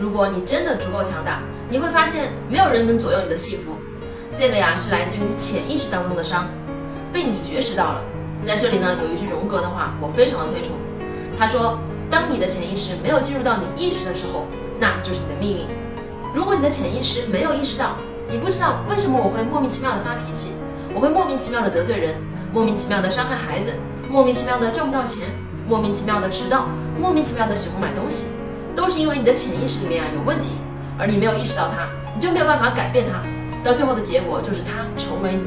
如果你真的足够强大，你会发现没有人能左右你的幸福。这个呀是来自于你潜意识当中的伤，被你觉识到了。在这里呢，有一句荣格的话，我非常的推崇。他说：“当你的潜意识没有进入到你意识的时候，那就是你的命运。如果你的潜意识没有意识到，你不知道为什么我会莫名其妙的发脾气，我会莫名其妙的得罪人，莫名其妙的伤害孩子，莫名其妙的赚不到钱，莫名其妙的迟到，莫名其妙的喜欢买东西，都是因为你的潜意识里面啊有问题，而你没有意识到它，你就没有办法改变它，到最后的结果就是它成为你。”